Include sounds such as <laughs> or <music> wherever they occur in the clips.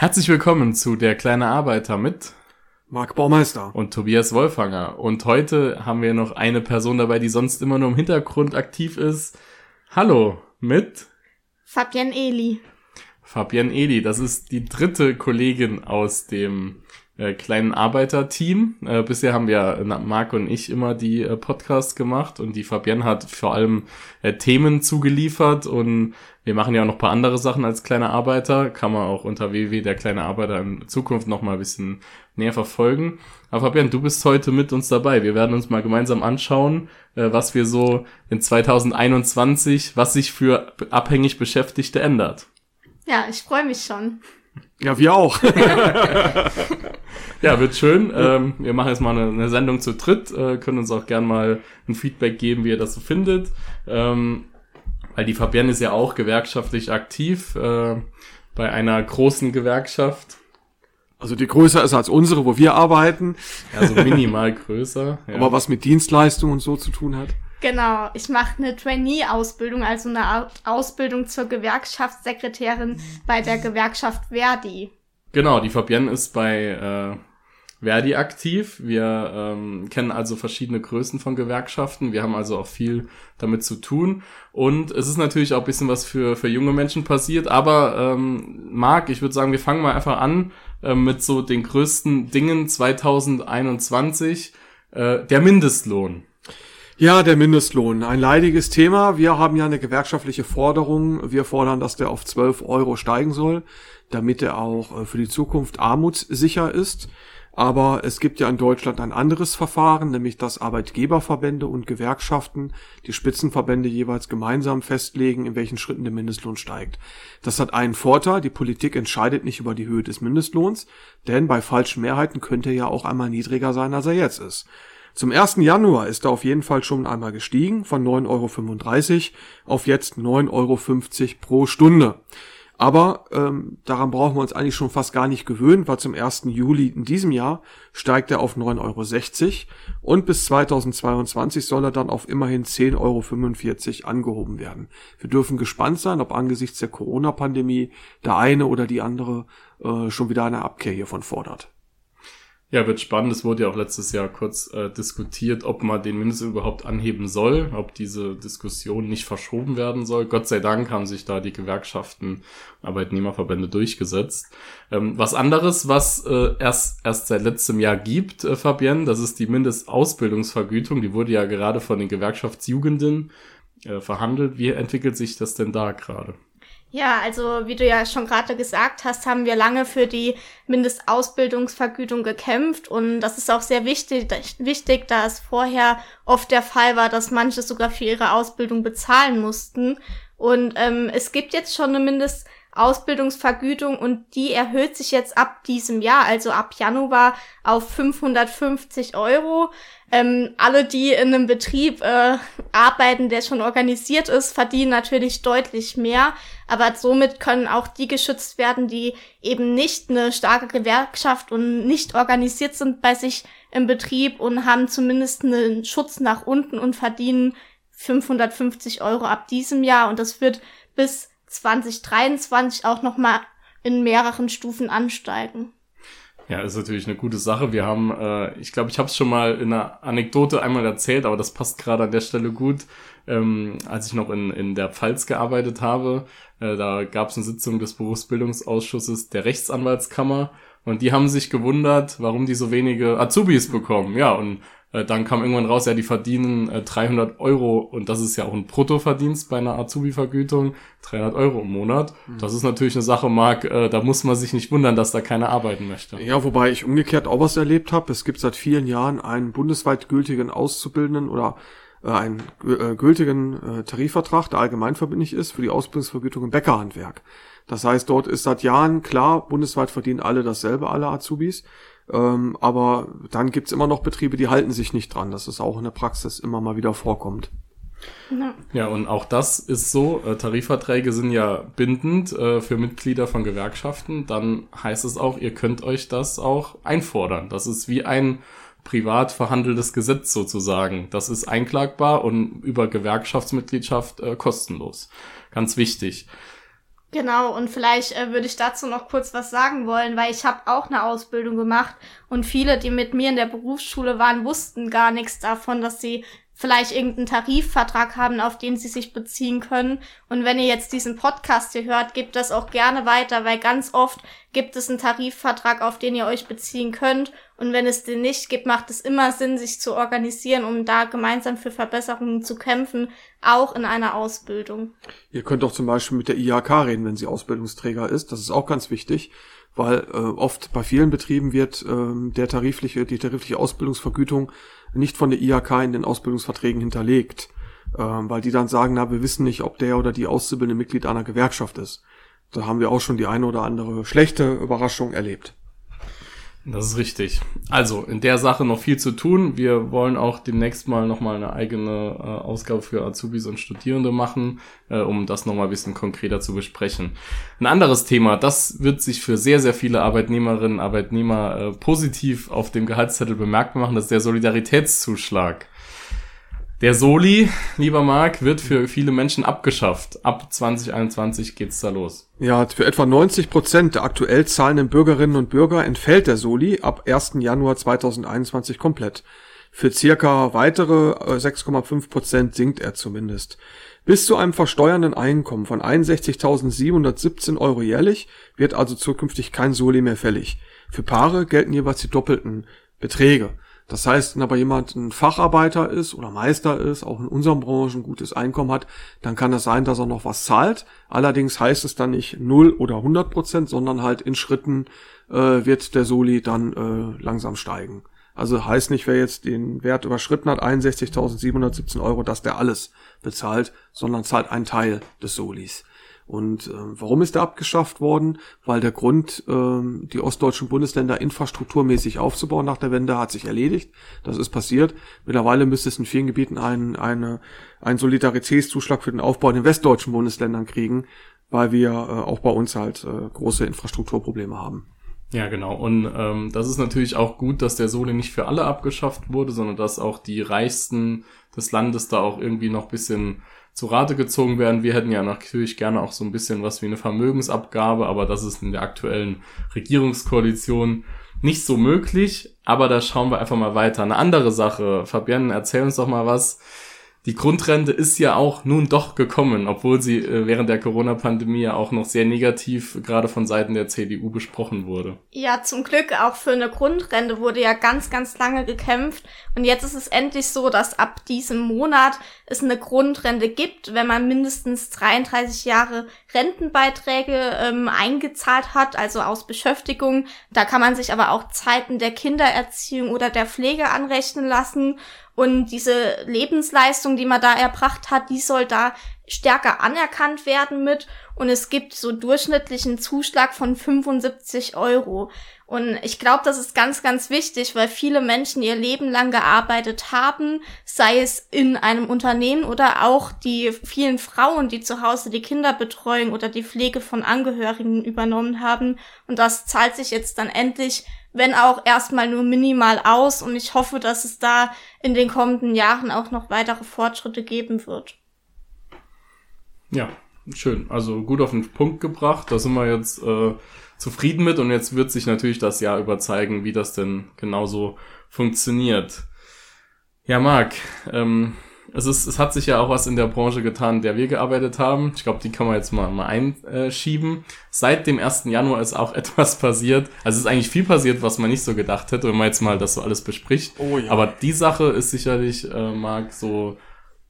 Herzlich willkommen zu Der kleine Arbeiter mit Marc Baumeister und Tobias Wolfanger. Und heute haben wir noch eine Person dabei, die sonst immer nur im Hintergrund aktiv ist. Hallo, mit Fabienne Eli. Fabienne Eli, das ist die dritte Kollegin aus dem äh, kleinen Arbeiterteam. Äh, bisher haben wir, Marc und ich, immer die äh, Podcasts gemacht und die Fabienne hat vor allem äh, Themen zugeliefert und wir machen ja auch noch ein paar andere Sachen als kleine Arbeiter. Kann man auch unter www der kleine Arbeiter in Zukunft noch mal ein bisschen näher verfolgen. Aber Fabian, du bist heute mit uns dabei. Wir werden uns mal gemeinsam anschauen, äh, was wir so in 2021, was sich für abhängig Beschäftigte ändert. Ja, ich freue mich schon. Ja, wir auch. <laughs> ja, wird schön. Ähm, wir machen jetzt mal eine, eine Sendung zu dritt, äh, können uns auch gern mal ein Feedback geben, wie ihr das so findet. Ähm, weil die Fabienne ist ja auch gewerkschaftlich aktiv äh, bei einer großen Gewerkschaft. Also die größer ist als unsere, wo wir arbeiten. Also minimal größer. <laughs> Ja. Aber was mit Dienstleistungen und so zu tun hat. Genau, ich mache eine Trainee-Ausbildung, also eine Ausbildung zur Gewerkschaftssekretärin bei der Gewerkschaft Verdi. Genau, die Fabienne ist bei äh, Verdi aktiv. Wir ähm, kennen also verschiedene Größen von Gewerkschaften. Wir haben also auch viel damit zu tun. Und es ist natürlich auch ein bisschen was für, für junge Menschen passiert. Aber ähm, Marc, ich würde sagen, wir fangen mal einfach an äh, mit so den größten Dingen 2021. Äh, der Mindestlohn. Ja, der Mindestlohn. Ein leidiges Thema. Wir haben ja eine gewerkschaftliche Forderung. Wir fordern, dass der auf 12 Euro steigen soll, damit er auch äh, für die Zukunft armutssicher ist. Aber es gibt ja in Deutschland ein anderes Verfahren, nämlich dass Arbeitgeberverbände und Gewerkschaften, die Spitzenverbände jeweils gemeinsam festlegen, in welchen Schritten der Mindestlohn steigt. Das hat einen Vorteil, die Politik entscheidet nicht über die Höhe des Mindestlohns, denn bei falschen Mehrheiten könnte er ja auch einmal niedriger sein, als er jetzt ist. Zum 1. Januar ist er auf jeden Fall schon einmal gestiegen von 9,35 Euro auf jetzt 9,50 Euro pro Stunde. Aber ähm, daran brauchen wir uns eigentlich schon fast gar nicht gewöhnen, weil zum 1. Juli in diesem Jahr steigt er auf 9,60 Euro und bis 2022 soll er dann auf immerhin 10,45 Euro angehoben werden. Wir dürfen gespannt sein, ob angesichts der Corona-Pandemie der eine oder die andere äh, schon wieder eine Abkehr hiervon fordert. Ja, wird spannend. Es wurde ja auch letztes Jahr kurz äh, diskutiert, ob man den Mindestlohn überhaupt anheben soll, ob diese Diskussion nicht verschoben werden soll. Gott sei Dank haben sich da die Gewerkschaften, Arbeitnehmerverbände durchgesetzt. Ähm, was anderes, was äh, erst, erst seit letztem Jahr gibt, äh, Fabienne, das ist die Mindestausbildungsvergütung. Die wurde ja gerade von den Gewerkschaftsjugenden äh, verhandelt. Wie entwickelt sich das denn da gerade? Ja, also wie du ja schon gerade gesagt hast, haben wir lange für die Mindestausbildungsvergütung gekämpft und das ist auch sehr wichtig, wichtig, da es vorher oft der Fall war, dass manche sogar für ihre Ausbildung bezahlen mussten. Und ähm, es gibt jetzt schon eine Mindestausbildungsvergütung und die erhöht sich jetzt ab diesem Jahr, also ab Januar auf 550 Euro. Ähm, alle, die in einem Betrieb äh, arbeiten, der schon organisiert ist, verdienen natürlich deutlich mehr. Aber somit können auch die geschützt werden, die eben nicht eine starke Gewerkschaft und nicht organisiert sind bei sich im Betrieb und haben zumindest einen Schutz nach unten und verdienen 550 Euro ab diesem Jahr. Und das wird bis 2023 auch nochmal in mehreren Stufen ansteigen. Ja, ist natürlich eine gute Sache. Wir haben, äh, ich glaube, ich habe es schon mal in einer Anekdote einmal erzählt, aber das passt gerade an der Stelle gut. Ähm, als ich noch in, in der Pfalz gearbeitet habe, äh, da gab es eine Sitzung des Berufsbildungsausschusses der Rechtsanwaltskammer und die haben sich gewundert, warum die so wenige Azubis bekommen. Ja, und äh, dann kam irgendwann raus, ja, die verdienen äh, 300 Euro und das ist ja auch ein Bruttoverdienst bei einer Azubi-Vergütung, 300 Euro im Monat. Mhm. Das ist natürlich eine Sache, Marc, äh, da muss man sich nicht wundern, dass da keiner arbeiten möchte. Ja, wobei ich umgekehrt auch was erlebt habe. Es gibt seit vielen Jahren einen bundesweit gültigen Auszubildenden oder äh, einen äh, gültigen äh, Tarifvertrag, der allgemeinverbindlich ist für die Ausbildungsvergütung im Bäckerhandwerk. Das heißt, dort ist seit Jahren klar, bundesweit verdienen alle dasselbe, alle Azubis. Ähm, aber dann gibt's immer noch Betriebe, die halten sich nicht dran. Das ist auch in der Praxis immer mal wieder vorkommt. Ja. ja, und auch das ist so. Äh, Tarifverträge sind ja bindend äh, für Mitglieder von Gewerkschaften. Dann heißt es auch, ihr könnt euch das auch einfordern. Das ist wie ein privat verhandeltes Gesetz sozusagen. Das ist einklagbar und über Gewerkschaftsmitgliedschaft äh, kostenlos. Ganz wichtig. Genau, und vielleicht äh, würde ich dazu noch kurz was sagen wollen, weil ich habe auch eine Ausbildung gemacht und viele, die mit mir in der Berufsschule waren, wussten gar nichts davon, dass sie vielleicht irgendeinen Tarifvertrag haben, auf den sie sich beziehen können. Und wenn ihr jetzt diesen Podcast hier hört, gebt das auch gerne weiter, weil ganz oft gibt es einen Tarifvertrag, auf den ihr euch beziehen könnt. Und wenn es den nicht gibt, macht es immer Sinn, sich zu organisieren, um da gemeinsam für Verbesserungen zu kämpfen, auch in einer Ausbildung. Ihr könnt auch zum Beispiel mit der IHK reden, wenn sie Ausbildungsträger ist. Das ist auch ganz wichtig weil äh, oft bei vielen Betrieben wird äh, der tarifliche, die tarifliche Ausbildungsvergütung nicht von der IHK in den Ausbildungsverträgen hinterlegt, äh, weil die dann sagen, na, wir wissen nicht, ob der oder die Auszubildende Mitglied einer Gewerkschaft ist. Da haben wir auch schon die eine oder andere schlechte Überraschung erlebt. Das ist richtig. Also in der Sache noch viel zu tun. Wir wollen auch demnächst mal nochmal eine eigene äh, Ausgabe für Azubis und Studierende machen, äh, um das nochmal ein bisschen konkreter zu besprechen. Ein anderes Thema, das wird sich für sehr, sehr viele Arbeitnehmerinnen und Arbeitnehmer äh, positiv auf dem Gehaltszettel bemerkbar machen, das ist der Solidaritätszuschlag. Der Soli, lieber Marc, wird für viele Menschen abgeschafft. Ab 2021 geht's da los. Ja, für etwa 90 Prozent der aktuell zahlenden Bürgerinnen und Bürger entfällt der Soli ab 1. Januar 2021 komplett. Für circa weitere 6,5 äh, Prozent sinkt er zumindest. Bis zu einem versteuernden Einkommen von 61.717 Euro jährlich wird also zukünftig kein Soli mehr fällig. Für Paare gelten jeweils die doppelten Beträge. Das heißt, wenn aber jemand ein Facharbeiter ist oder Meister ist, auch in unseren Branchen ein gutes Einkommen hat, dann kann es sein, dass er noch was zahlt. Allerdings heißt es dann nicht 0 oder 100 Prozent, sondern halt in Schritten äh, wird der Soli dann äh, langsam steigen. Also heißt nicht, wer jetzt den Wert überschritten hat, 61.717 Euro, dass der alles bezahlt, sondern zahlt einen Teil des Solis. Und äh, warum ist er abgeschafft worden? Weil der Grund, äh, die ostdeutschen Bundesländer infrastrukturmäßig aufzubauen nach der Wende, hat sich erledigt. Das ist passiert. Mittlerweile müsste es in vielen Gebieten einen, eine, einen Solidaritätszuschlag für den Aufbau in den westdeutschen Bundesländern kriegen, weil wir äh, auch bei uns halt äh, große Infrastrukturprobleme haben. Ja, genau. Und ähm, das ist natürlich auch gut, dass der Soli nicht für alle abgeschafft wurde, sondern dass auch die Reichsten des Landes da auch irgendwie noch bisschen zu Rate gezogen werden. Wir hätten ja natürlich gerne auch so ein bisschen was wie eine Vermögensabgabe, aber das ist in der aktuellen Regierungskoalition nicht so möglich. Aber da schauen wir einfach mal weiter. Eine andere Sache. Fabienne, erzähl uns doch mal was die Grundrente ist ja auch nun doch gekommen, obwohl sie äh, während der Corona-Pandemie ja auch noch sehr negativ gerade von Seiten der CDU besprochen wurde. Ja, zum Glück auch für eine Grundrente wurde ja ganz, ganz lange gekämpft. Und jetzt ist es endlich so, dass ab diesem Monat es eine Grundrente gibt, wenn man mindestens 33 Jahre Rentenbeiträge ähm, eingezahlt hat, also aus Beschäftigung. Da kann man sich aber auch Zeiten der Kindererziehung oder der Pflege anrechnen lassen. Und diese Lebensleistung, die man da erbracht hat, die soll da stärker anerkannt werden mit. Und es gibt so durchschnittlichen Zuschlag von 75 Euro. Und ich glaube, das ist ganz, ganz wichtig, weil viele Menschen ihr Leben lang gearbeitet haben, sei es in einem Unternehmen oder auch die vielen Frauen, die zu Hause die Kinderbetreuung oder die Pflege von Angehörigen übernommen haben. Und das zahlt sich jetzt dann endlich wenn auch erstmal nur minimal aus. Und ich hoffe, dass es da in den kommenden Jahren auch noch weitere Fortschritte geben wird. Ja, schön. Also gut auf den Punkt gebracht. Da sind wir jetzt äh, zufrieden mit. Und jetzt wird sich natürlich das Jahr über zeigen, wie das denn genauso funktioniert. Ja, Marc, ähm, es, ist, es hat sich ja auch was in der Branche getan, der wir gearbeitet haben. Ich glaube, die kann man jetzt mal, mal einschieben. Seit dem 1. Januar ist auch <laughs> etwas passiert. Also es ist eigentlich viel passiert, was man nicht so gedacht hätte, wenn man jetzt mal das so alles bespricht. Oh, ja. Aber die Sache ist sicherlich, äh, Marc, so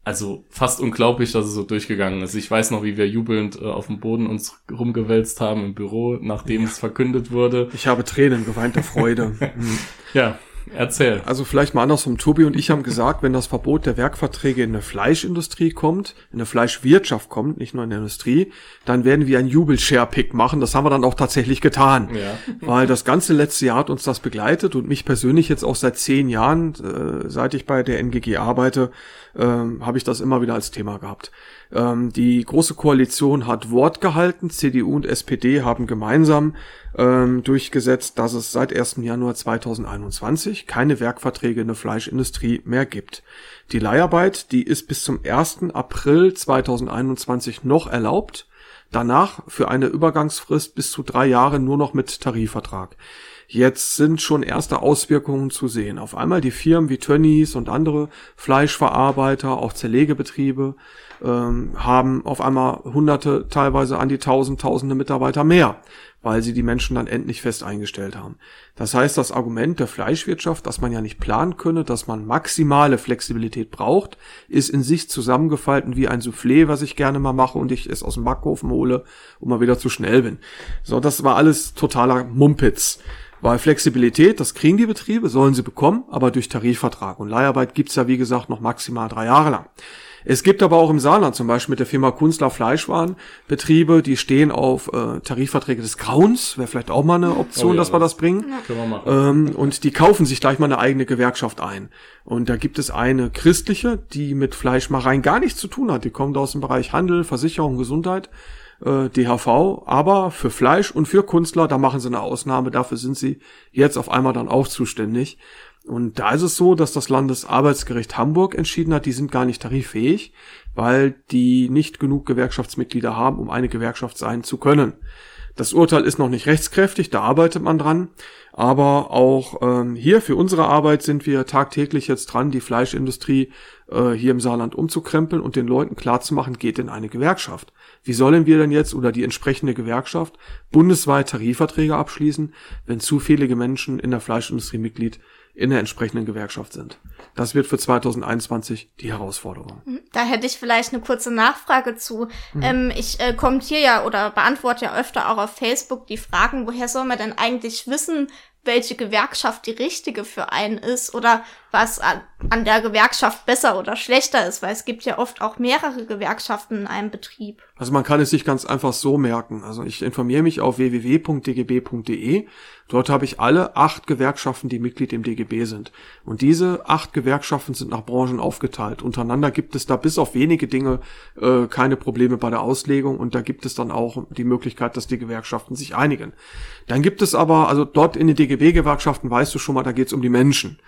also fast unglaublich, dass es so durchgegangen ist. Ich weiß noch, wie wir jubelnd äh, auf dem Boden uns rumgewälzt haben im Büro, nachdem ja. es verkündet wurde. Ich habe Tränen geweint der Freude. <laughs> ja, Erzähl. Also vielleicht mal andersrum. Tobi und ich haben gesagt, wenn das Verbot der Werkverträge in der Fleischindustrie kommt, in der Fleischwirtschaft kommt, nicht nur in der Industrie, dann werden wir ein Jubel-Share-Pick machen. Das haben wir dann auch tatsächlich getan. Ja. Weil das ganze letzte Jahr hat uns das begleitet und mich persönlich jetzt auch seit zehn Jahren, äh, seit ich bei der NGG arbeite, äh, habe ich das immer wieder als Thema gehabt. Ähm, die Große Koalition hat Wort gehalten. CDU und SPD haben gemeinsam ähm, durchgesetzt, dass es seit 1. Januar 2021 keine Werkverträge in der Fleischindustrie mehr gibt. Die Leiharbeit, die ist bis zum 1. April 2021 noch erlaubt. Danach für eine Übergangsfrist bis zu drei Jahre nur noch mit Tarifvertrag. Jetzt sind schon erste Auswirkungen zu sehen. Auf einmal die Firmen wie Tönnies und andere Fleischverarbeiter, auch Zerlegebetriebe, ähm, haben auf einmal hunderte, teilweise an die tausend, tausende Mitarbeiter mehr, weil sie die Menschen dann endlich fest eingestellt haben. Das heißt, das Argument der Fleischwirtschaft, dass man ja nicht planen könne, dass man maximale Flexibilität braucht, ist in sich zusammengefalten wie ein Soufflé, was ich gerne mal mache und ich es aus dem Backofen hole und mal wieder zu schnell bin. So, das war alles totaler Mumpitz. Weil Flexibilität, das kriegen die Betriebe, sollen sie bekommen, aber durch Tarifvertrag. Und Leiharbeit gibt's ja, wie gesagt, noch maximal drei Jahre lang. Es gibt aber auch im Saarland zum Beispiel mit der Firma Kunstler Fleischwaren Betriebe, die stehen auf äh, Tarifverträge des Grauens. Wäre vielleicht auch mal eine Option, oh ja, dass wir das bringen. Können wir. Ähm, und die kaufen sich gleich mal eine eigene Gewerkschaft ein. Und da gibt es eine christliche, die mit Fleischmachereien gar nichts zu tun hat. Die kommt aus dem Bereich Handel, Versicherung, Gesundheit äh, DHV, aber für Fleisch und für Künstler, da machen sie eine Ausnahme, dafür sind sie jetzt auf einmal dann auch zuständig. Und da ist es so, dass das Landesarbeitsgericht Hamburg entschieden hat, die sind gar nicht tariffähig, weil die nicht genug Gewerkschaftsmitglieder haben, um eine Gewerkschaft sein zu können. Das Urteil ist noch nicht rechtskräftig, da arbeitet man dran. Aber auch ähm, hier für unsere Arbeit sind wir tagtäglich jetzt dran, die Fleischindustrie äh, hier im Saarland umzukrempeln und den Leuten klarzumachen, geht in eine Gewerkschaft. Wie sollen wir denn jetzt oder die entsprechende Gewerkschaft bundesweit Tarifverträge abschließen, wenn zu viele Menschen in der Fleischindustrie Mitglied in der entsprechenden Gewerkschaft sind? Das wird für 2021 die Herausforderung. Mhm. Da hätte ich vielleicht eine kurze Nachfrage zu. Mhm. Ähm, ich äh, kommentiere ja oder beantworte ja öfter auch auf Facebook die Fragen, woher soll man denn eigentlich wissen, welche Gewerkschaft die richtige für einen ist oder was an, an der Gewerkschaft besser oder schlechter ist, weil es gibt ja oft auch mehrere Gewerkschaften in einem Betrieb. Also man kann es sich ganz einfach so merken. Also ich informiere mich auf www.dgb.de. Dort habe ich alle acht Gewerkschaften, die Mitglied im DGB sind. Und diese acht Gewerkschaften sind nach Branchen aufgeteilt. Untereinander gibt es da bis auf wenige Dinge äh, keine Probleme bei der Auslegung und da gibt es dann auch die Möglichkeit, dass die Gewerkschaften sich einigen. Dann gibt es aber, also dort in den DGB-Gewerkschaften weißt du schon mal, da geht es um die Menschen.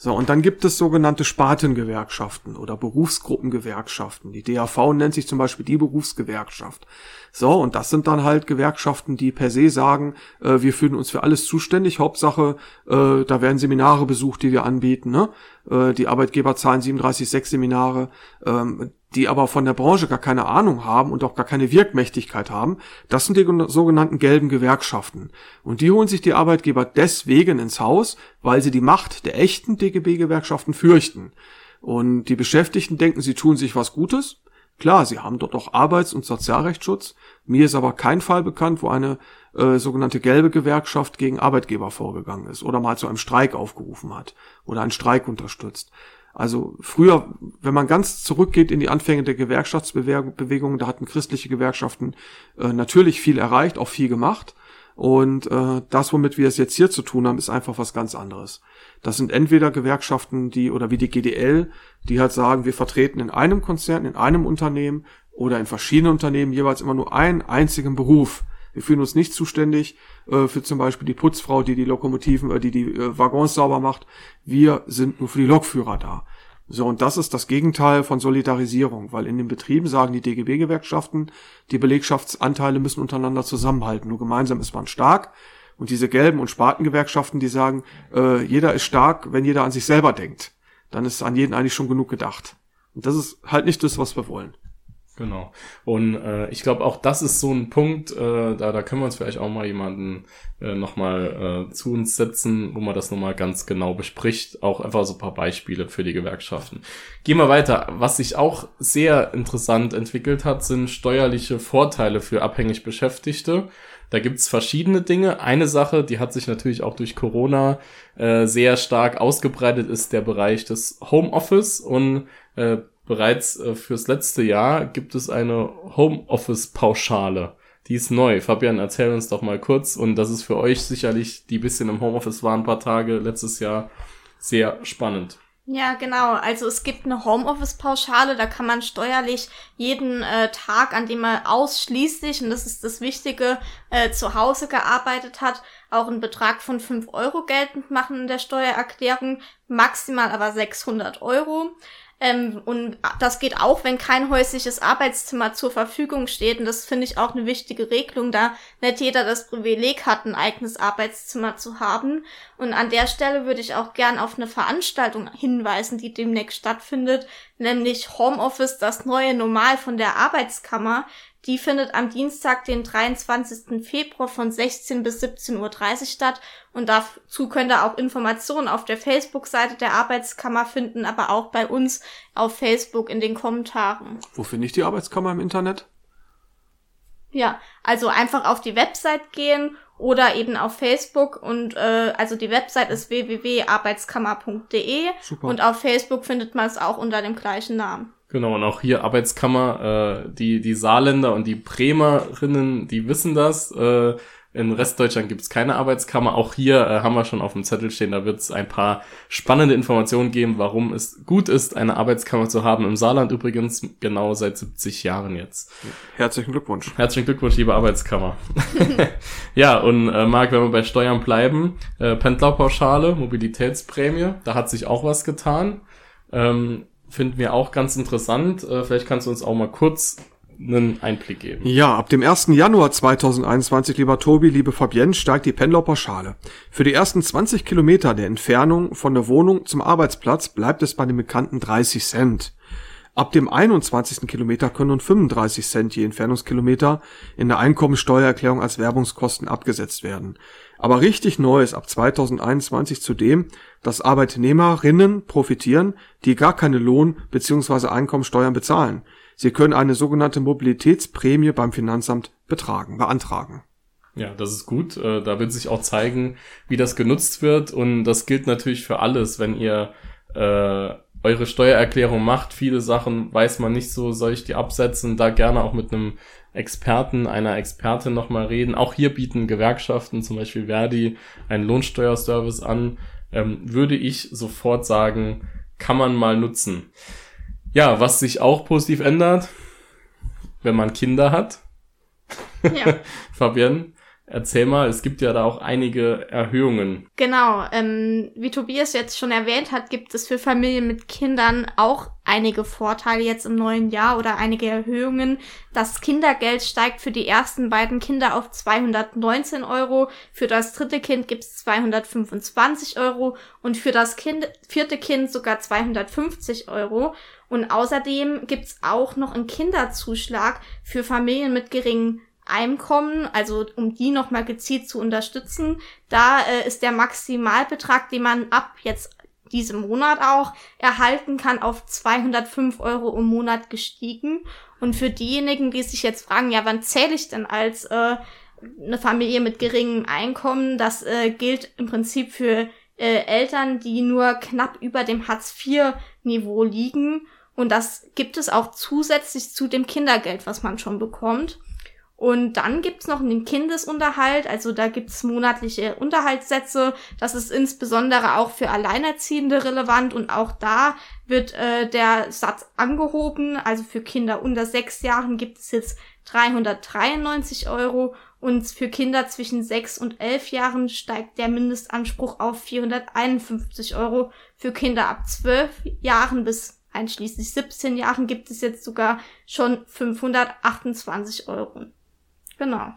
So, und dann gibt es sogenannte Spartengewerkschaften oder Berufsgruppengewerkschaften. Die DAV nennt sich zum Beispiel die Berufsgewerkschaft. So, und das sind dann halt Gewerkschaften, die per se sagen, äh, wir fühlen uns für alles zuständig. Hauptsache, äh, da werden Seminare besucht, die wir anbieten. Ne? Äh, die Arbeitgeber zahlen 37,6 Seminare. Ähm, die aber von der Branche gar keine Ahnung haben und auch gar keine Wirkmächtigkeit haben, das sind die sogenannten gelben Gewerkschaften. Und die holen sich die Arbeitgeber deswegen ins Haus, weil sie die Macht der echten DGB-Gewerkschaften fürchten. Und die Beschäftigten denken, sie tun sich was Gutes. Klar, sie haben dort auch Arbeits- und Sozialrechtsschutz. Mir ist aber kein Fall bekannt, wo eine äh, sogenannte gelbe Gewerkschaft gegen Arbeitgeber vorgegangen ist oder mal zu einem Streik aufgerufen hat oder einen Streik unterstützt. Also früher, wenn man ganz zurückgeht in die Anfänge der Gewerkschaftsbewegung, da hatten christliche Gewerkschaften äh, natürlich viel erreicht, auch viel gemacht. Und äh, das, womit wir es jetzt hier zu tun haben, ist einfach was ganz anderes. Das sind entweder Gewerkschaften, die oder wie die GDL, die halt sagen, wir vertreten in einem Konzern, in einem Unternehmen oder in verschiedenen Unternehmen jeweils immer nur einen einzigen Beruf. Wir fühlen uns nicht zuständig äh, für zum Beispiel die Putzfrau, die die Lokomotiven, äh, die die äh, Waggons sauber macht. Wir sind nur für die Lokführer da. So, und das ist das Gegenteil von Solidarisierung, weil in den Betrieben sagen die DGB-Gewerkschaften, die Belegschaftsanteile müssen untereinander zusammenhalten. Nur gemeinsam ist man stark. Und diese gelben und Spartengewerkschaften, die sagen, äh, jeder ist stark, wenn jeder an sich selber denkt. Dann ist an jeden eigentlich schon genug gedacht. Und das ist halt nicht das, was wir wollen. Genau. Und äh, ich glaube, auch das ist so ein Punkt, äh, da, da können wir uns vielleicht auch mal jemanden äh, nochmal äh, zu uns setzen, wo man das nochmal ganz genau bespricht. Auch einfach so ein paar Beispiele für die Gewerkschaften. Gehen wir weiter. Was sich auch sehr interessant entwickelt hat, sind steuerliche Vorteile für abhängig Beschäftigte. Da gibt's verschiedene Dinge. Eine Sache, die hat sich natürlich auch durch Corona äh, sehr stark ausgebreitet, ist der Bereich des Homeoffice und äh, bereits äh, fürs letzte Jahr gibt es eine Homeoffice-Pauschale. Die ist neu. Fabian, erzähl uns doch mal kurz. Und das ist für euch sicherlich, die bisschen im Homeoffice waren, ein paar Tage letztes Jahr, sehr spannend. Ja, genau. Also es gibt eine Homeoffice-Pauschale, da kann man steuerlich jeden äh, Tag, an dem man ausschließlich, und das ist das Wichtige, äh, zu Hause gearbeitet hat, auch einen Betrag von 5 Euro geltend machen in der Steuererklärung, maximal aber 600 Euro. Ähm, und das geht auch, wenn kein häusliches Arbeitszimmer zur Verfügung steht. Und das finde ich auch eine wichtige Regelung, da nicht jeder das Privileg hat, ein eigenes Arbeitszimmer zu haben. Und an der Stelle würde ich auch gern auf eine Veranstaltung hinweisen, die demnächst stattfindet, nämlich Homeoffice, das neue Normal von der Arbeitskammer. Die findet am Dienstag, den 23. Februar von 16 bis 17.30 Uhr statt und dazu könnt ihr auch Informationen auf der Facebook-Seite der Arbeitskammer finden, aber auch bei uns auf Facebook in den Kommentaren. Wo finde ich die Arbeitskammer im Internet? Ja, also einfach auf die Website gehen oder eben auf Facebook und äh, also die Website ist www.arbeitskammer.de und auf Facebook findet man es auch unter dem gleichen Namen. Genau, und auch hier Arbeitskammer, äh, die, die Saarländer und die Bremerinnen, die wissen das. Äh, in Restdeutschland gibt es keine Arbeitskammer. Auch hier äh, haben wir schon auf dem Zettel stehen, da wird es ein paar spannende Informationen geben, warum es gut ist, eine Arbeitskammer zu haben. Im Saarland übrigens genau seit 70 Jahren jetzt. Herzlichen Glückwunsch. Herzlichen Glückwunsch, liebe Arbeitskammer. <laughs> ja, und äh, Marc, wenn wir bei Steuern bleiben, äh, Pendlerpauschale, Mobilitätsprämie, da hat sich auch was getan. Ähm, finden wir auch ganz interessant. Äh, vielleicht kannst du uns auch mal kurz einen Einblick geben. Ja, ab dem 1. Januar 2021, lieber Tobi, liebe Fabienne, steigt die Pendlerpauschale. Für die ersten 20 Kilometer der Entfernung von der Wohnung zum Arbeitsplatz bleibt es bei den bekannten 30 Cent. Ab dem 21. Kilometer können nun 35 Cent je Entfernungskilometer in der Einkommensteuererklärung als Werbungskosten abgesetzt werden. Aber richtig neu ist ab 2021 zudem, dass Arbeitnehmerinnen profitieren, die gar keine Lohn- bzw. Einkommensteuern bezahlen. Sie können eine sogenannte Mobilitätsprämie beim Finanzamt betragen, beantragen. Ja, das ist gut. Äh, da wird sich auch zeigen, wie das genutzt wird. Und das gilt natürlich für alles, wenn ihr äh, eure Steuererklärung macht. Viele Sachen weiß man nicht so, soll ich die absetzen? Da gerne auch mit einem Experten, einer Expertin nochmal reden. Auch hier bieten Gewerkschaften, zum Beispiel Verdi, einen Lohnsteuerservice an. Ähm, würde ich sofort sagen, kann man mal nutzen. Ja, was sich auch positiv ändert, wenn man Kinder hat. Ja. <laughs> Fabienne, Erzähl mal, es gibt ja da auch einige Erhöhungen. Genau, ähm, wie Tobias jetzt schon erwähnt hat, gibt es für Familien mit Kindern auch einige Vorteile jetzt im neuen Jahr oder einige Erhöhungen. Das Kindergeld steigt für die ersten beiden Kinder auf 219 Euro, für das dritte Kind gibt es 225 Euro und für das kind, vierte Kind sogar 250 Euro. Und außerdem gibt's auch noch einen Kinderzuschlag für Familien mit geringen Einkommen, also um die nochmal gezielt zu unterstützen. Da äh, ist der Maximalbetrag, den man ab jetzt diesem Monat auch erhalten kann, auf 205 Euro im Monat gestiegen. Und für diejenigen, die sich jetzt fragen, ja, wann zähle ich denn als äh, eine Familie mit geringem Einkommen, das äh, gilt im Prinzip für äh, Eltern, die nur knapp über dem Hartz-IV-Niveau liegen. Und das gibt es auch zusätzlich zu dem Kindergeld, was man schon bekommt. Und dann gibt's noch einen Kindesunterhalt, also da gibt's monatliche Unterhaltssätze. Das ist insbesondere auch für Alleinerziehende relevant und auch da wird äh, der Satz angehoben. Also für Kinder unter sechs Jahren gibt es jetzt 393 Euro und für Kinder zwischen sechs und elf Jahren steigt der Mindestanspruch auf 451 Euro. Für Kinder ab zwölf Jahren bis einschließlich 17 Jahren gibt es jetzt sogar schon 528 Euro. Genau.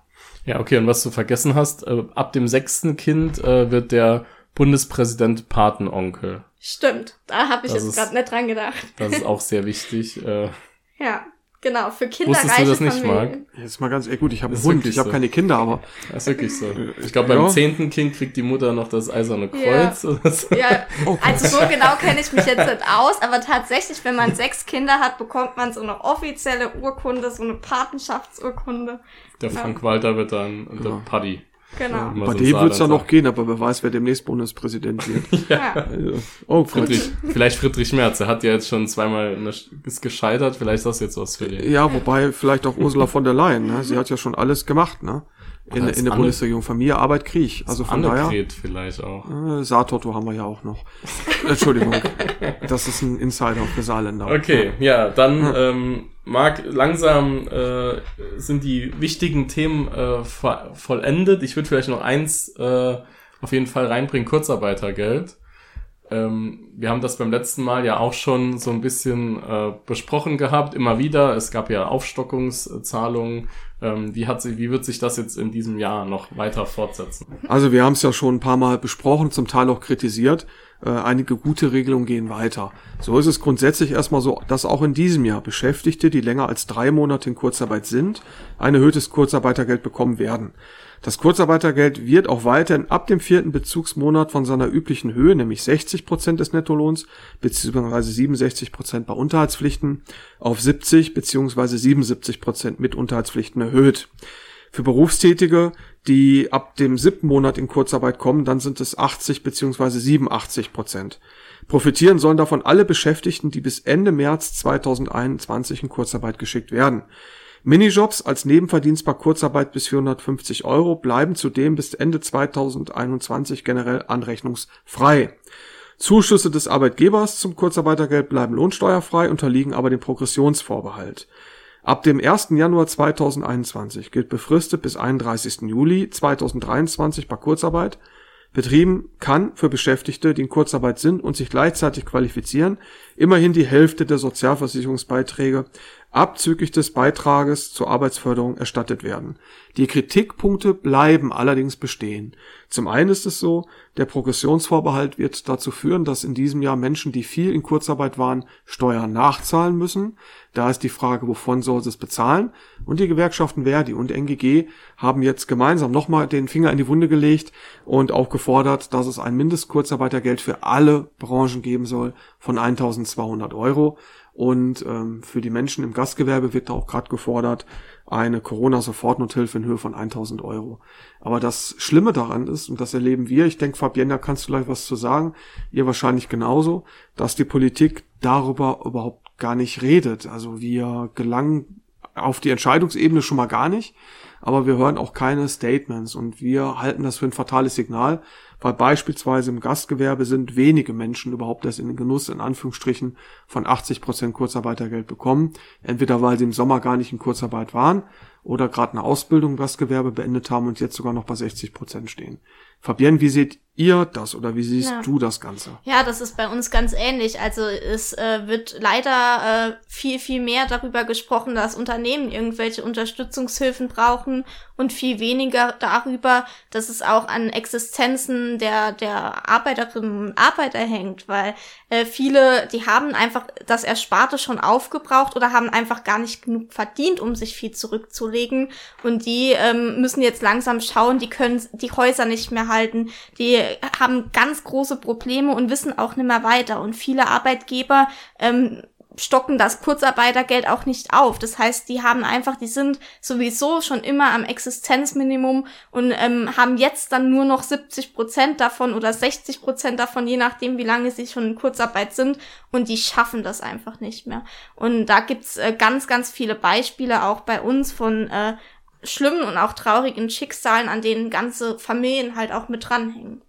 Ja, okay, und was du vergessen hast, äh, ab dem sechsten Kind äh, wird der Bundespräsident Patenonkel. Stimmt, da habe ich das jetzt gerade nicht dran gedacht. Das ist auch sehr <laughs> wichtig. Äh, ja. Genau, für Kinder Wusstest du das nicht, Marc? Jetzt mal ganz, ey, gut, ich habe einen Hund, ich habe so. keine Kinder, aber. Das <laughs> ist wirklich so. Ich glaube, beim zehnten Kind kriegt die Mutter noch das eiserne Kreuz ja. oder so. Ja, <laughs> oh also so genau kenne ich mich jetzt nicht aus, aber tatsächlich, wenn man sechs Kinder hat, bekommt man so eine offizielle Urkunde, so eine Patenschaftsurkunde. Der Frank ja. Walter wird dann, und der Paddy. Genau. Ja, Bei dem wird's ja noch gehen, aber wer weiß, wer demnächst Bundespräsident wird. <laughs> ja. Also, oh, Friedrich, vielleicht Friedrich Merz. Er hat ja jetzt schon zweimal eine, ist gescheitert. Vielleicht ist das jetzt was für den. Ja, wobei vielleicht auch Ursula von der Leyen. Ne? Sie hat ja schon alles gemacht. Ne? In, in der Bundesregierung. Familie, Arbeit, Krieg. Also von daher. vielleicht auch. Äh, Saartotto haben wir ja auch noch. <laughs> Entschuldigung. das ist ein Insider für Saarländer. Okay, ja, dann, ja. ähm, Marc, langsam äh, sind die wichtigen Themen äh, vollendet. Ich würde vielleicht noch eins äh, auf jeden Fall reinbringen, Kurzarbeitergeld. ähm, wir haben das beim letzten Mal ja auch schon so ein bisschen äh, besprochen gehabt, immer wieder. Es gab ja Aufstockungszahlungen. Ähm, wie, hat sie, wie wird sich das jetzt in diesem Jahr noch weiter fortsetzen? Also wir haben es ja schon ein paar Mal besprochen, zum Teil auch kritisiert. Äh, einige gute Regelungen gehen weiter. So ist es grundsätzlich erstmal so, dass auch in diesem Jahr Beschäftigte, die länger als drei Monate in Kurzarbeit sind, ein erhöhtes Kurzarbeitergeld bekommen werden. Das Kurzarbeitergeld wird auch weiterhin ab dem vierten Bezugsmonat von seiner üblichen Höhe, nämlich 60 Prozent des Nettolohns beziehungsweise 67 Prozent bei Unterhaltspflichten, auf 70 beziehungsweise 77 Prozent mit Unterhaltspflichten erhöht. Für Berufstätige, die ab dem siebten Monat in Kurzarbeit kommen, dann sind es 80 beziehungsweise 87 Prozent. Profitieren sollen davon alle Beschäftigten, die bis Ende März 2021 in Kurzarbeit geschickt werden. Minijobs als Nebenverdienst bei Kurzarbeit bis 450 Euro bleiben zudem bis Ende 2021 generell anrechnungsfrei. Zuschüsse des Arbeitgebers zum Kurzarbeitergeld bleiben lohnsteuerfrei, unterliegen aber dem Progressionsvorbehalt. Ab dem 1. Januar 2021 gilt befristet bis 31. Juli 2023 bei Kurzarbeit Betrieben kann für Beschäftigte, die in Kurzarbeit sind und sich gleichzeitig qualifizieren, immerhin die Hälfte der Sozialversicherungsbeiträge abzüglich des Beitrages zur Arbeitsförderung erstattet werden. Die Kritikpunkte bleiben allerdings bestehen. Zum einen ist es so, der Progressionsvorbehalt wird dazu führen, dass in diesem Jahr Menschen, die viel in Kurzarbeit waren, Steuern nachzahlen müssen. Da ist die Frage, wovon soll sie es bezahlen? Und die Gewerkschaften Verdi und NGG haben jetzt gemeinsam nochmal den Finger in die Wunde gelegt und auch gefordert, dass es ein Mindestkurzarbeitergeld für alle Branchen geben soll von 1200 Euro. Und ähm, für die Menschen im Gastgewerbe wird da auch gerade gefordert, eine Corona-Sofortnothilfe in Höhe von 1000 Euro. Aber das Schlimme daran ist, und das erleben wir, ich denke, Fabienne, kannst du gleich was zu sagen, ihr wahrscheinlich genauso, dass die Politik darüber überhaupt gar nicht redet. Also wir gelangen auf die Entscheidungsebene schon mal gar nicht, aber wir hören auch keine Statements und wir halten das für ein fatales Signal, weil beispielsweise im Gastgewerbe sind wenige Menschen überhaupt erst in den Genuss in Anführungsstrichen von 80 Prozent Kurzarbeitergeld bekommen. Entweder weil sie im Sommer gar nicht in Kurzarbeit waren oder gerade eine Ausbildung im Gastgewerbe beendet haben und jetzt sogar noch bei 60 Prozent stehen. Fabienne, wie seht ihr das oder wie siehst ja. du das Ganze? Ja, das ist bei uns ganz ähnlich. Also es äh, wird leider äh, viel, viel mehr darüber gesprochen, dass Unternehmen irgendwelche Unterstützungshilfen brauchen und viel weniger darüber, dass es auch an Existenzen der, der Arbeiterinnen und Arbeiter hängt, weil äh, viele, die haben einfach das Ersparte schon aufgebraucht oder haben einfach gar nicht genug verdient, um sich viel zurückzulegen und die ähm, müssen jetzt langsam schauen, die können die Häuser nicht mehr halten, die haben ganz große Probleme und wissen auch nicht mehr weiter. Und viele Arbeitgeber ähm, stocken das Kurzarbeitergeld auch nicht auf. Das heißt, die haben einfach, die sind sowieso schon immer am Existenzminimum und ähm, haben jetzt dann nur noch 70 Prozent davon oder 60 Prozent davon, je nachdem, wie lange sie schon in Kurzarbeit sind. Und die schaffen das einfach nicht mehr. Und da gibt's äh, ganz, ganz viele Beispiele auch bei uns von äh, schlimmen und auch traurigen Schicksalen, an denen ganze Familien halt auch mit dranhängen.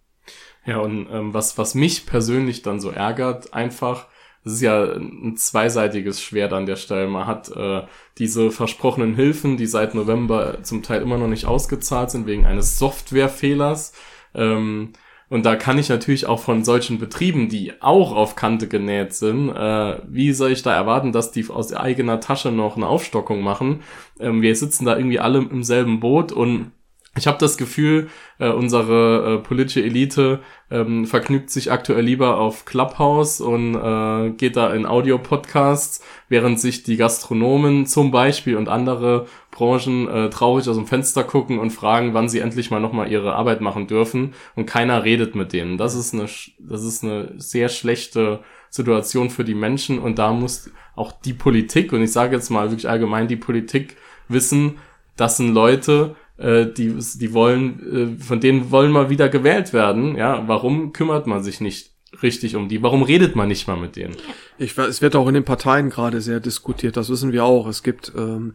Ja, und ähm, was, was mich persönlich dann so ärgert, einfach, es ist ja ein zweiseitiges Schwert an der Stelle. Man hat äh, diese versprochenen Hilfen, die seit November zum Teil immer noch nicht ausgezahlt sind, wegen eines Softwarefehlers. Ähm, und da kann ich natürlich auch von solchen Betrieben, die auch auf Kante genäht sind, äh, wie soll ich da erwarten, dass die aus eigener Tasche noch eine Aufstockung machen? Ähm, wir sitzen da irgendwie alle im selben Boot und ich habe das Gefühl, äh, unsere äh, politische Elite ähm, vergnügt sich aktuell lieber auf Clubhouse und äh, geht da in Audio-Podcasts, während sich die Gastronomen zum Beispiel und andere Branchen äh, traurig aus dem Fenster gucken und fragen, wann sie endlich mal nochmal ihre Arbeit machen dürfen und keiner redet mit denen. Das ist eine, das ist eine sehr schlechte Situation für die Menschen und da muss auch die Politik, und ich sage jetzt mal wirklich allgemein die Politik, wissen, das sind Leute, äh, die, die wollen, äh, von denen wollen mal wieder gewählt werden. Ja, warum kümmert man sich nicht richtig um die? Warum redet man nicht mal mit denen? Ich, es wird auch in den Parteien gerade sehr diskutiert, das wissen wir auch. Es gibt ähm,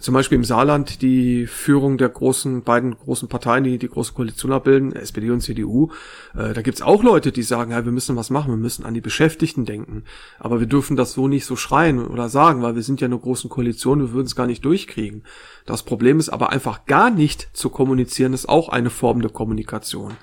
zum Beispiel im Saarland die Führung der großen, beiden großen Parteien, die die große Koalition abbilden, SPD und CDU. Äh, da gibt's auch Leute, die sagen, ja, wir müssen was machen, wir müssen an die Beschäftigten denken. Aber wir dürfen das so nicht so schreien oder sagen, weil wir sind ja eine große Koalition, wir würden es gar nicht durchkriegen. Das Problem ist aber einfach gar nicht zu kommunizieren, ist auch eine Form der Kommunikation.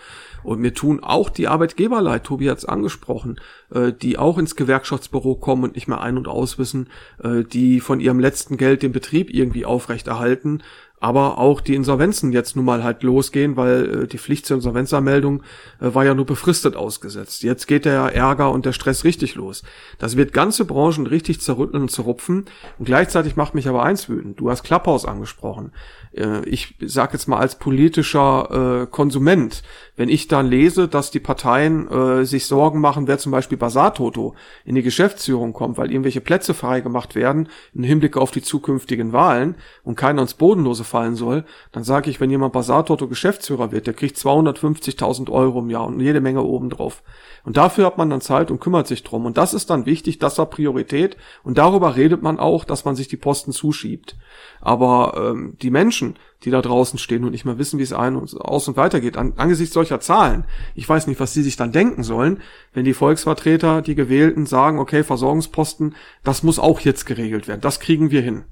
Und mir tun auch die Arbeitgeber leid, Tobi hat es angesprochen, äh, die auch ins Gewerkschaftsbüro kommen und nicht mehr ein- und auswissen, äh, die von ihrem letzten Geld den Betrieb irgendwie aufrechterhalten aber auch die Insolvenzen jetzt nun mal halt losgehen, weil äh, die Pflicht zur Insolvenzanmeldung äh, war ja nur befristet ausgesetzt. Jetzt geht der Ärger und der Stress richtig los. Das wird ganze Branchen richtig zerrütteln und zerrupfen. Und gleichzeitig macht mich aber eins wütend. Du hast Clubhouse angesprochen. Äh, ich sage jetzt mal als politischer äh, Konsument, wenn ich dann lese, dass die Parteien äh, sich Sorgen machen, wer zum Beispiel Basar-Toto in die Geschäftsführung kommt, weil irgendwelche Plätze freigemacht werden im Hinblick auf die zukünftigen Wahlen und keiner ins Bodenlose fallen soll, dann sage ich, wenn jemand Basar-Toto Geschäftsführer wird, der kriegt 250.000 Euro im Jahr und jede Menge obendrauf. Und dafür hat man dann Zeit und kümmert sich drum. Und das ist dann wichtig, das war Priorität. Und darüber redet man auch, dass man sich die Posten zuschiebt. Aber ähm, die Menschen, die da draußen stehen und nicht mehr wissen, wie es ein und aus und weitergeht, an, angesichts solcher Zahlen, ich weiß nicht, was sie sich dann denken sollen, wenn die Volksvertreter, die Gewählten sagen, okay, Versorgungsposten, das muss auch jetzt geregelt werden. Das kriegen wir hin.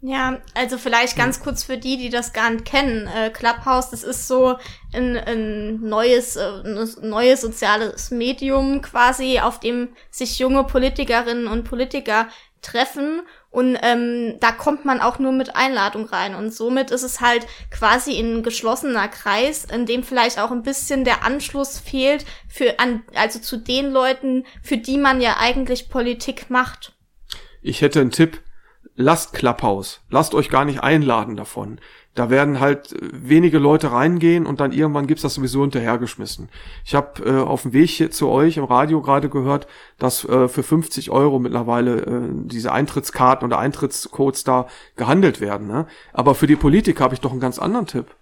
Ja, also vielleicht ganz kurz für die, die das gar nicht kennen. Äh, Clubhouse, das ist so ein, ein neues, äh, neues soziales Medium quasi, auf dem sich junge Politikerinnen und Politiker treffen und ähm, da kommt man auch nur mit Einladung rein. Und somit ist es halt quasi ein geschlossener Kreis, in dem vielleicht auch ein bisschen der Anschluss fehlt für an, also zu den Leuten, für die man ja eigentlich Politik macht. Ich hätte einen Tipp lasst Clubhouse. Lasst euch gar nicht einladen davon. Da werden halt äh, wenige Leute reingehen und dann irgendwann gibt's das sowieso hinterhergeschmissen. Ich habe äh, auf dem Weg hier zu euch im Radio gerade gehört, dass äh, für 50 Euro mittlerweile äh, diese Eintrittskarten oder Eintrittscodes da gehandelt werden. Ne? Aber für die Politik habe ich doch einen ganz anderen Tipp.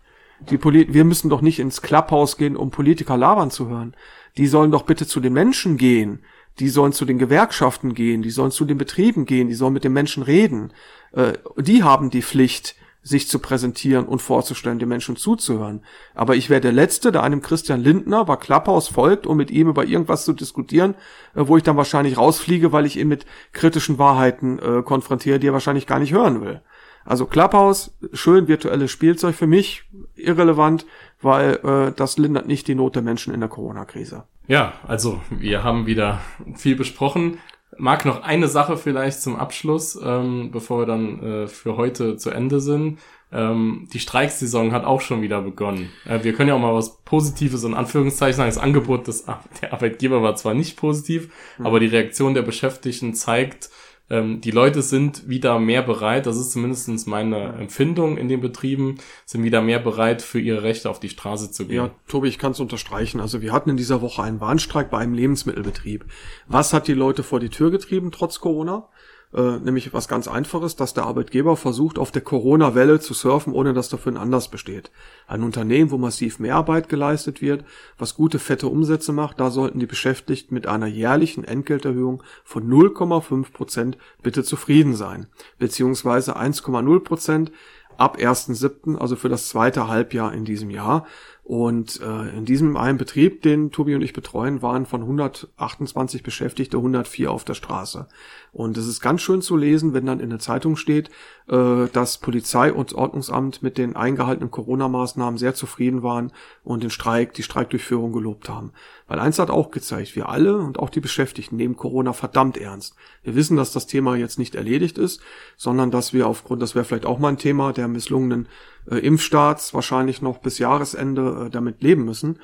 Die Poli wir müssen doch nicht ins Clubhouse gehen, um Politiker labern zu hören. Die sollen doch bitte zu den Menschen gehen die sollen zu den Gewerkschaften gehen, die sollen zu den Betrieben gehen, die sollen mit den Menschen reden. Äh, die haben die Pflicht, sich zu präsentieren und vorzustellen, den Menschen zuzuhören. Aber ich wäre der Letzte, der einem Christian Lindner bei Klapphaus folgt, um mit ihm über irgendwas zu diskutieren, äh, wo ich dann wahrscheinlich rausfliege, weil ich ihn mit kritischen Wahrheiten äh, konfrontiere, die er wahrscheinlich gar nicht hören will. Also Clubhouse, schön virtuelles Spielzeug für mich, irrelevant, weil äh, das lindert nicht die Not der Menschen in der Corona-Krise. Ja, also wir haben wieder viel besprochen. Mag noch eine Sache vielleicht zum Abschluss, ähm, bevor wir dann äh, für heute zu Ende sind. Ähm, die Streiksaison hat auch schon wieder begonnen. Äh, wir können ja auch mal was Positives in Anführungszeichen sagen. Das Angebot des der Arbeitgeber war zwar nicht positiv, mhm. aber die Reaktion der Beschäftigten zeigt, ähm, die Leute sind wieder mehr bereit, das ist zumindest meine Empfindung in den Betrieben, sind wieder mehr bereit, für ihre Rechte auf die Straße zu gehen. Ja, Tobi, ich kann es unterstreichen. Also wir hatten in dieser Woche einen Warnstreik bei einem Lebensmittelbetrieb. Was hat die Leute vor die Tür getrieben, trotz Corona? Äh, nämlich was ganz Einfaches, dass der Arbeitgeber versucht, auf der Corona-Welle zu surfen, ohne dass dafür ein Anlass besteht. Ein Unternehmen, wo massiv Mehrarbeit geleistet wird, was gute, fette Umsätze macht, da sollten die Beschäftigten mit einer jährlichen Entgelterhöhung von 0,5 Prozent bitte zufrieden sein, beziehungsweise 1,0 Prozent ab 1.7., also für das zweite Halbjahr in diesem Jahr. Und äh, in diesem einen Betrieb, den Tobi und ich betreuen, waren von 128 Beschäftigte 104 auf der Straße. Und es ist ganz schön zu lesen, wenn dann in der Zeitung steht, äh, dass Polizei und Ordnungsamt mit den eingehaltenen Corona-Maßnahmen sehr zufrieden waren und den Streik, die Streikdurchführung gelobt haben. Weil eins hat auch gezeigt, wir alle und auch die Beschäftigten nehmen Corona verdammt ernst. Wir wissen, dass das Thema jetzt nicht erledigt ist, sondern dass wir aufgrund, das wäre vielleicht auch mal ein Thema der misslungenen äh, Impfstarts wahrscheinlich noch bis Jahresende äh, damit leben müssen.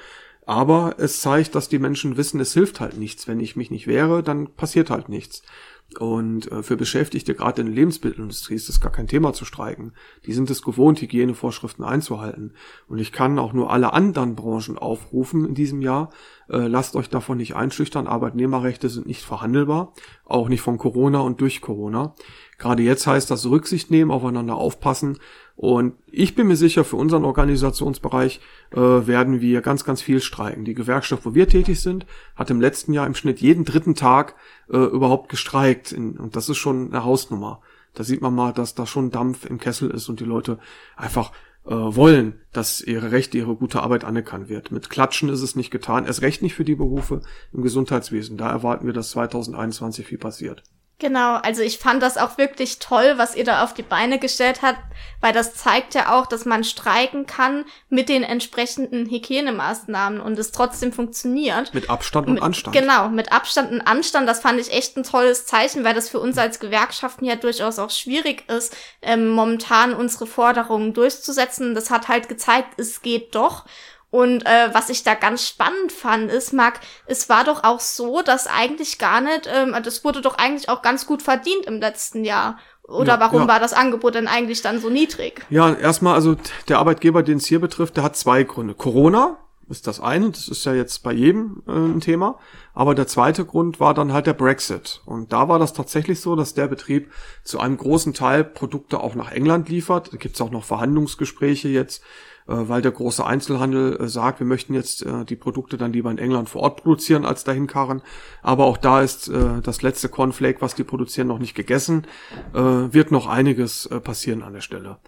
Aber es zeigt, dass die Menschen wissen, es hilft halt nichts. Wenn ich mich nicht wehre, dann passiert halt nichts. Und äh, für Beschäftigte, gerade in der Lebensmittelindustrie, ist es gar kein Thema zu streiken. Die sind es gewohnt, Hygienevorschriften einzuhalten. Und ich kann auch nur alle anderen Branchen aufrufen in diesem Jahr. Äh, lasst euch davon nicht einschüchtern. Arbeitnehmerrechte sind nicht verhandelbar. Auch nicht von Corona und durch Corona. Gerade jetzt heißt das Rücksicht nehmen, aufeinander aufpassen. Und ich bin mir sicher, für unseren Organisationsbereich äh, werden wir ganz, ganz viel streiken. Die Gewerkschaft, wo wir tätig sind, hat im letzten Jahr im Schnitt jeden dritten Tag äh, überhaupt gestreikt. Und das ist schon eine Hausnummer. Da sieht man mal, dass da schon Dampf im Kessel ist und die Leute einfach äh, wollen, dass ihre Rechte, ihre gute Arbeit anerkannt wird. Mit Klatschen ist es nicht getan. Es recht nicht für die Berufe im Gesundheitswesen. Da erwarten wir, dass 2021 viel passiert. Genau, also ich fand das auch wirklich toll, was ihr da auf die Beine gestellt habt, weil das zeigt ja auch, dass man streiken kann mit den entsprechenden Hygienemaßnahmen und es trotzdem funktioniert. Mit Abstand und mit, Anstand. Genau, mit Abstand und Anstand. Das fand ich echt ein tolles Zeichen, weil das für uns als Gewerkschaften ja durchaus auch schwierig ist, ähm, momentan unsere Forderungen durchzusetzen. Das hat halt gezeigt, es geht doch. Und äh, was ich da ganz spannend fand, ist, Marc, es war doch auch so, dass eigentlich gar nicht, ähm, das wurde doch eigentlich auch ganz gut verdient im letzten Jahr. Oder Ja, warum ja. war das Angebot denn eigentlich dann so niedrig? Ja, erstmal, also der Arbeitgeber, den es hier betrifft, der hat zwei Gründe. Corona ist das eine, das ist ja jetzt bei jedem äh, ein Thema. Aber der zweite Grund war dann halt der Brexit. Und da war das tatsächlich so, dass der Betrieb zu einem großen Teil Produkte auch nach England liefert. Da gibt's auch noch Verhandlungsgespräche jetzt, weil der große Einzelhandel äh, sagt, wir möchten jetzt äh, die Produkte dann lieber in England vor Ort produzieren als dahin karren. Aber auch da ist äh, das letzte Cornflake, was die produzieren, noch nicht gegessen. Äh, wird noch einiges äh, passieren an der Stelle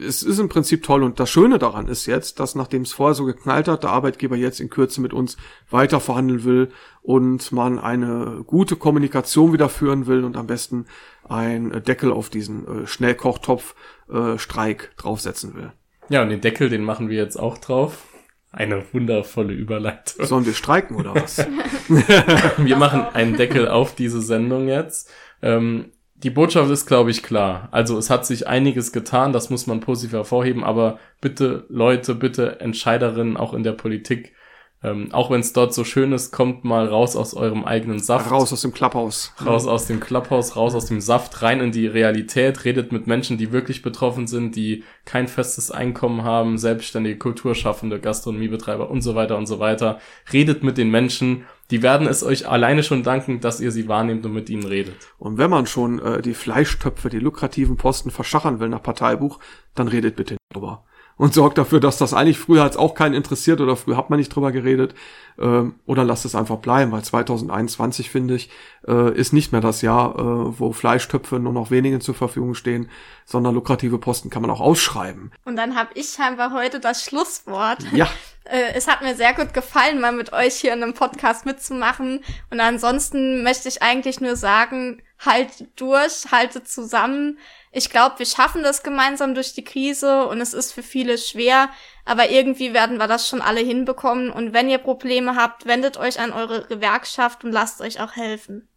es ist im Prinzip toll und das Schöne daran ist jetzt, dass nachdem es vorher so geknallt hat, der Arbeitgeber jetzt in Kürze mit uns weiter verhandeln will und man eine gute Kommunikation wieder führen will und am besten ein Deckel auf diesen äh, Schnellkochtopf äh, Streik draufsetzen will. Ja, und den Deckel, den machen wir jetzt auch drauf. Eine wundervolle Überleitung. Sollen wir streiken oder was? <laughs> Wir machen einen Deckel auf diese Sendung jetzt. Ähm, die Botschaft ist, glaube ich, klar. Also es hat sich einiges getan, das muss man positiv hervorheben, aber bitte Leute, bitte Entscheiderinnen auch in der Politik, ähm, auch wenn es dort so schön ist, kommt mal raus aus eurem eigenen Saft. Raus aus dem Klapphaus. Raus aus dem Clubhaus, raus aus dem Saft, rein in die Realität, redet mit Menschen, die wirklich betroffen sind, die kein festes Einkommen haben, selbstständige Kulturschaffende, Gastronomiebetreiber und so weiter und so weiter. Redet mit den Menschen, die werden es euch alleine schon danken, dass ihr sie wahrnehmt und mit ihnen redet. Und wenn man schon äh, die Fleischtöpfe, die lukrativen Posten verschachern will nach Parteibuch, dann redet bitte nicht drüber. Und sorgt dafür, dass das eigentlich früher hat's auch keinen interessiert oder früher hat man nicht drüber geredet. Ähm, oder lasst es einfach bleiben, weil 2021, finde ich, äh, ist nicht mehr das Jahr, äh, wo Fleischtöpfe nur noch wenigen zur Verfügung stehen, sondern lukrative Posten kann man auch ausschreiben. Und dann habe ich scheinbar heute das Schlusswort. Ja, <laughs> Äh, es hat mir sehr gut gefallen, mal mit euch hier in einem Podcast mitzumachen. Und ansonsten möchte ich eigentlich nur sagen, haltet durch, haltet zusammen. Ich glaube, wir schaffen das gemeinsam durch die Krise und es ist für viele schwer, aber irgendwie werden wir das schon alle hinbekommen. Und wenn ihr Probleme habt, wendet euch an eure Gewerkschaft und lasst euch auch helfen.